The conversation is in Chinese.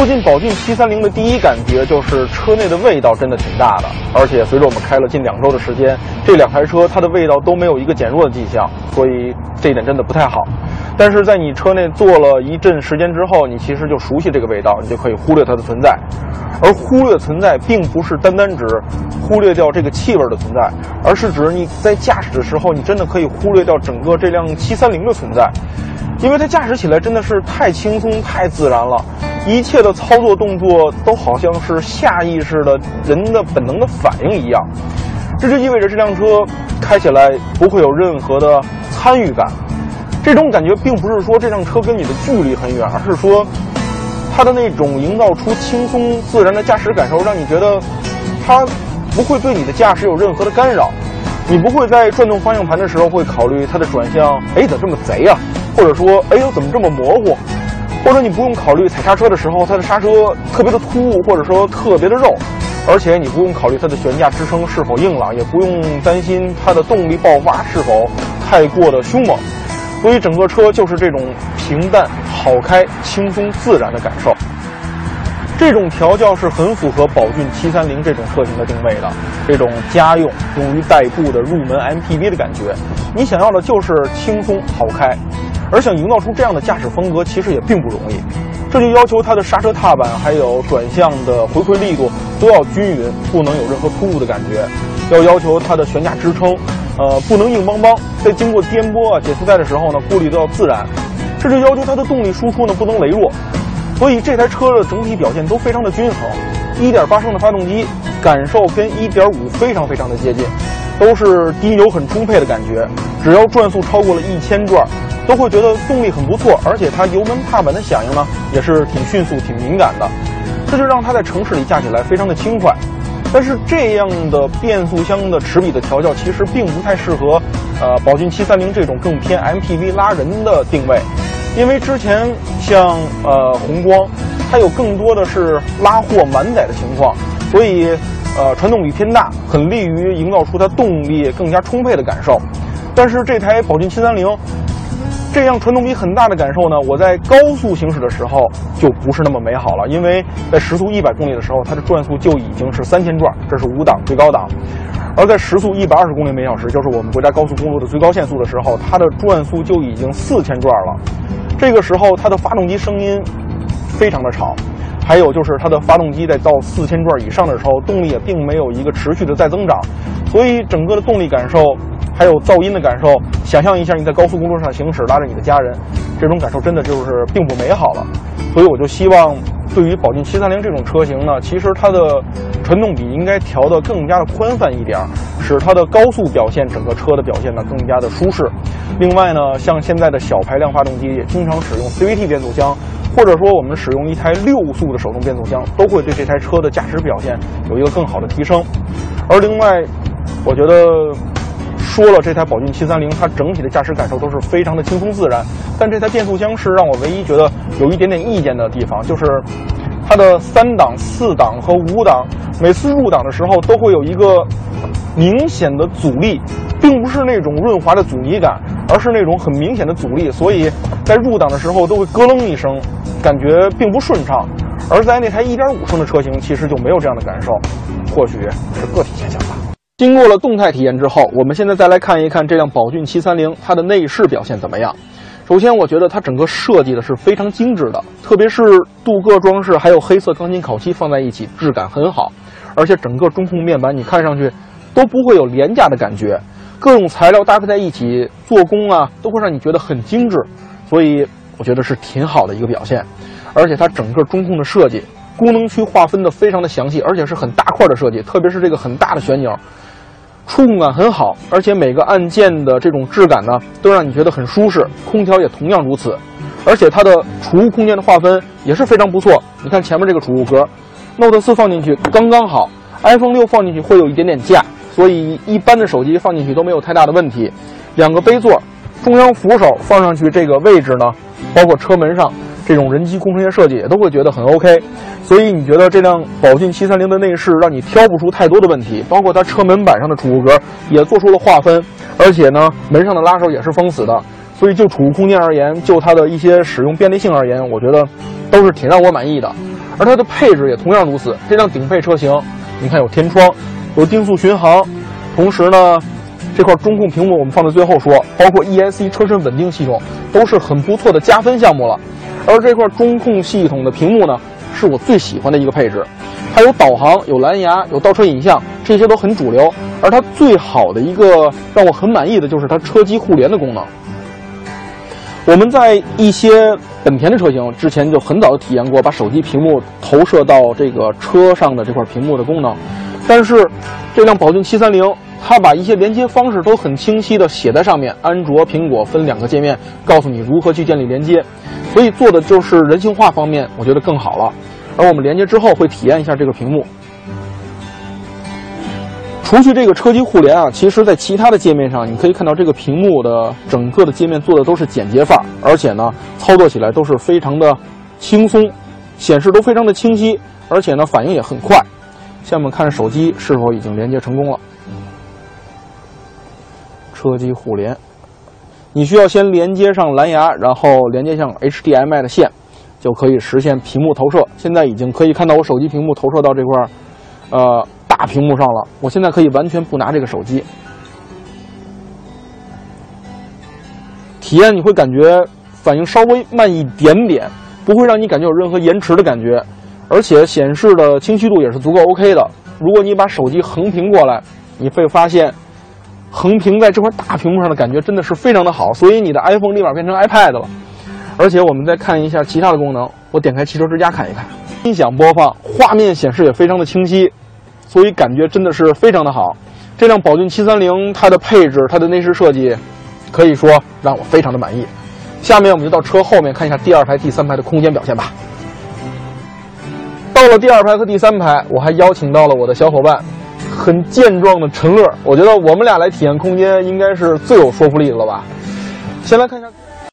坐进宝骏七三零的第一感觉就是车内的味道真的挺大的，而且随着我们开了近两周的时间，这两台车它的味道都没有一个减弱的迹象，所以这一点真的不太好。但是在你车内坐了一阵时间之后，你其实就熟悉这个味道，你就可以忽略它的存在。而忽略存在，并不是单单指忽略掉这个气味的存在，而是指你在驾驶的时候，你真的可以忽略掉整个这辆七三零的存在，因为它驾驶起来真的是太轻松、太自然了。一切的操作动作都好像是下意识的人的本能的反应一样，这就意味着这辆车开起来不会有任何的参与感。这种感觉并不是说这辆车跟你的距离很远，而是说它的那种营造出轻松自然的驾驶感受，让你觉得它不会对你的驾驶有任何的干扰。你不会在转动方向盘的时候会考虑它的转向，哎，怎么这么贼呀、或者说，哎呦，怎么这么模糊？或者你不用考虑踩刹车的时候，它的刹车特别的突兀，或者说特别的肉，而且你不用考虑它的悬架支撑是否硬朗，也不用担心它的动力爆发是否太过的凶猛，所以整个车就是这种平淡、好开、轻松、自然的感受。这种调教是很符合宝骏七三零这种车型的定位的，这种家用用于代步的入门 MPV 的感觉。你想要的就是轻松好开，而想营造出这样的驾驶风格，其实也并不容易。这就要求它的刹车踏板还有转向的回馈力度都要均匀，不能有任何突兀的感觉。要要求它的悬架支撑，呃，不能硬邦邦，在经过颠簸啊、减速带的时候呢，过滤都要自然。这就要求它的动力输出呢不能羸弱。所以这台车的整体表现都非常的均衡一点八升的发动机感受跟一点五非常非常的接近，都是低油很充沛的感觉。只要转速超过了一千转，都会觉得动力很不错，而且它油门踏板的响应呢也是挺迅速、挺敏感的，这就让它在城市里驾起来非常的轻快。但是这样的变速箱的齿比的调教其实并不太适合，呃，宝骏730这种更偏 MPV 拉人的定位。因为之前像呃宏光，它有更多的是拉货满载的情况，所以呃传动比偏大，很利于营造出它动力更加充沛的感受。但是这台宝骏七三零，这样传动比很大的感受呢，我在高速行驶的时候就不是那么美好了，因为在时速一百公里的时候，它的转速就已经是三千转，这是五档最高档。而在时速一百二十公里每小时，就是我们国家高速公路的最高限速的时候，它的转速就已经四千转了。这个时候，它的发动机声音非常的吵，还有就是它的发动机在到四千转以上的时候，动力也并没有一个持续的再增长，所以整个的动力感受还有噪音的感受，想象一下你在高速公路上行驶，拉着你的家人，这种感受真的就是并不美好了。所以我就希望，对于宝骏七三零这种车型呢，其实它的传动比应该调得更加的宽泛一点，使它的高速表现，整个车的表现呢更加的舒适。另外呢，像现在的小排量发动机也经常使用 CVT 变速箱，或者说我们使用一台六速的手动变速箱，都会对这台车的驾驶表现有一个更好的提升。而另外，我觉得。说了，这台宝骏七三零，它整体的驾驶感受都是非常的轻松自然。但这台变速箱是让我唯一觉得有一点点意见的地方，就是它的三档、四档和五档，每次入档的时候都会有一个明显的阻力，并不是那种润滑的阻尼感，而是那种很明显的阻力，所以在入档的时候都会咯楞一声，感觉并不顺畅。而在那台1.5升的车型，其实就没有这样的感受，或许是个体现象。经过了动态体验之后，我们现在再来看一看这辆宝骏七三零它的内饰表现怎么样。首先，我觉得它整个设计的是非常精致的，特别是镀铬装饰还有黑色钢筋烤漆放在一起，质感很好。而且整个中控面板你看上去都不会有廉价的感觉，各种材料搭配在一起，做工啊都会让你觉得很精致，所以我觉得是挺好的一个表现。而且它整个中控的设计，功能区划分的非常的详细，而且是很大块的设计，特别是这个很大的旋钮。触控感很好，而且每个按键的这种质感呢，都让你觉得很舒适。空调也同样如此，而且它的储物空间的划分也是非常不错。你看前面这个储物格，Note 四放进去刚刚好，iPhone 六放进去会有一点点架，所以一般的手机放进去都没有太大的问题。两个杯座，中央扶手放上去这个位置呢，包括车门上这种人机工程学设计也都会觉得很 OK。所以你觉得这辆宝骏七三零的内饰让你挑不出太多的问题，包括它车门板上的储物格也做出了划分，而且呢门上的拉手也是封死的。所以就储物空间而言，就它的一些使用便利性而言，我觉得都是挺让我满意的。而它的配置也同样如此。这辆顶配车型，你看有天窗，有定速巡航，同时呢，这块中控屏幕我们放在最后说，包括 ESC 车身稳定系统都是很不错的加分项目了。而这块中控系统的屏幕呢，是我最喜欢的一个配置，它有导航、有蓝牙、有倒车影像，这些都很主流。而它最好的一个让我很满意的就是它车机互联的功能。我们在一些本田的车型之前就很早就体验过把手机屏幕投射到这个车上的这块屏幕的功能，但是这辆宝骏七三零，它把一些连接方式都很清晰的写在上面，安卓、苹果分两个界面，告诉你如何去建立连接，所以做的就是人性化方面，我觉得更好了。而我们连接之后会体验一下这个屏幕。除去这个车机互联啊，其实，在其他的界面上，你可以看到这个屏幕的整个的界面做的都是简洁范儿，而且呢，操作起来都是非常的轻松，显示都非常的清晰，而且呢，反应也很快。下面看手机是否已经连接成功了。车机互联，你需要先连接上蓝牙，然后连接上 HDMI 的线，就可以实现屏幕投射。现在已经可以看到我手机屏幕投射到这块，呃。大屏幕上了，我现在可以完全不拿这个手机，体验你会感觉反应稍微慢一点点，不会让你感觉有任何延迟的感觉，而且显示的清晰度也是足够 OK 的。如果你把手机横屏过来，你会发现横屏在这块大屏幕上的感觉真的是非常的好，所以你的 iPhone 立马变成 iPad 了。而且我们再看一下其他的功能，我点开汽车之家看一看，音响播放，画面显示也非常的清晰。所以感觉真的是非常的好，这辆宝骏七三零它的配置、它的内饰设计，可以说让我非常的满意。下面我们就到车后面看一下第二排、第三排的空间表现吧。到了第二排和第三排，我还邀请到了我的小伙伴，很健壮的陈乐。我觉得我们俩来体验空间应该是最有说服力的了吧？先来看一下。